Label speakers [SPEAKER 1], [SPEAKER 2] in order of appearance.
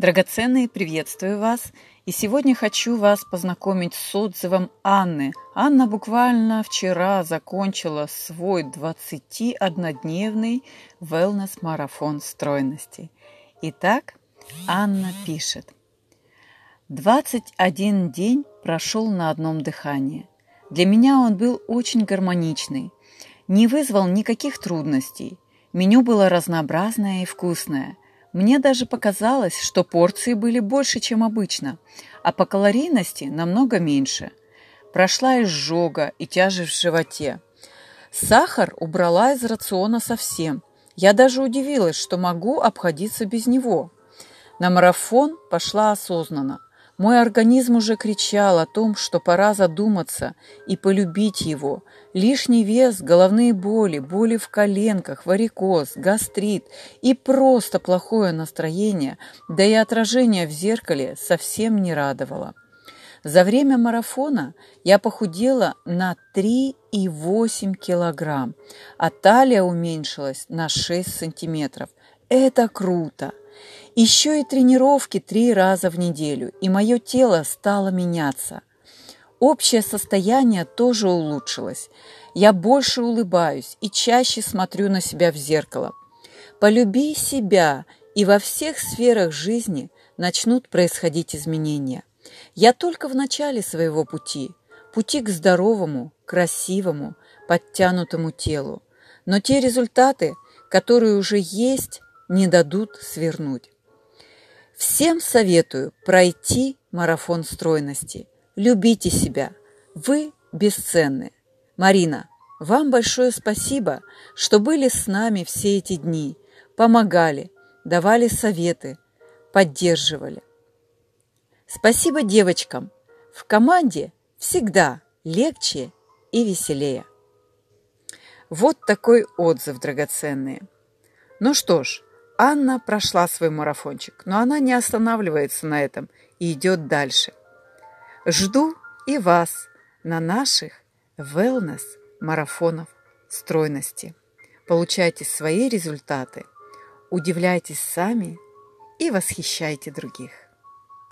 [SPEAKER 1] Драгоценные, приветствую вас. И сегодня хочу вас познакомить с отзывом Анны. Анна буквально вчера закончила свой 21-дневный wellness-марафон стройности. Итак, Анна пишет. 21 день прошел на одном дыхании. Для меня он был очень гармоничный, не вызвал никаких трудностей. Меню было разнообразное и вкусное. Мне даже показалось, что порции были больше, чем обычно, а по калорийности намного меньше. Прошла изжога и тяжесть в животе. Сахар убрала из рациона совсем. Я даже удивилась, что могу обходиться без него. На марафон пошла осознанно. Мой организм уже кричал о том, что пора задуматься и полюбить его. Лишний вес, головные боли, боли в коленках, варикоз, гастрит и просто плохое настроение, да и отражение в зеркале совсем не радовало. За время марафона я похудела на 3,8 килограмм, а талия уменьшилась на 6 сантиметров. Это круто! Еще и тренировки три раза в неделю, и мое тело стало меняться. Общее состояние тоже улучшилось. Я больше улыбаюсь и чаще смотрю на себя в зеркало. Полюби себя, и во всех сферах жизни начнут происходить изменения. Я только в начале своего пути, пути к здоровому, красивому, подтянутому телу. Но те результаты, которые уже есть, не дадут свернуть. Всем советую пройти марафон стройности. Любите себя. Вы бесценны. Марина, вам большое спасибо, что были с нами все эти дни, помогали, давали советы, поддерживали. Спасибо девочкам. В команде всегда легче и веселее. Вот такой отзыв драгоценный. Ну что ж, Анна прошла свой марафончик, но она не останавливается на этом и идет дальше. Жду и вас на наших wellness-марафонов стройности. Получайте свои результаты, удивляйтесь сами и восхищайте других.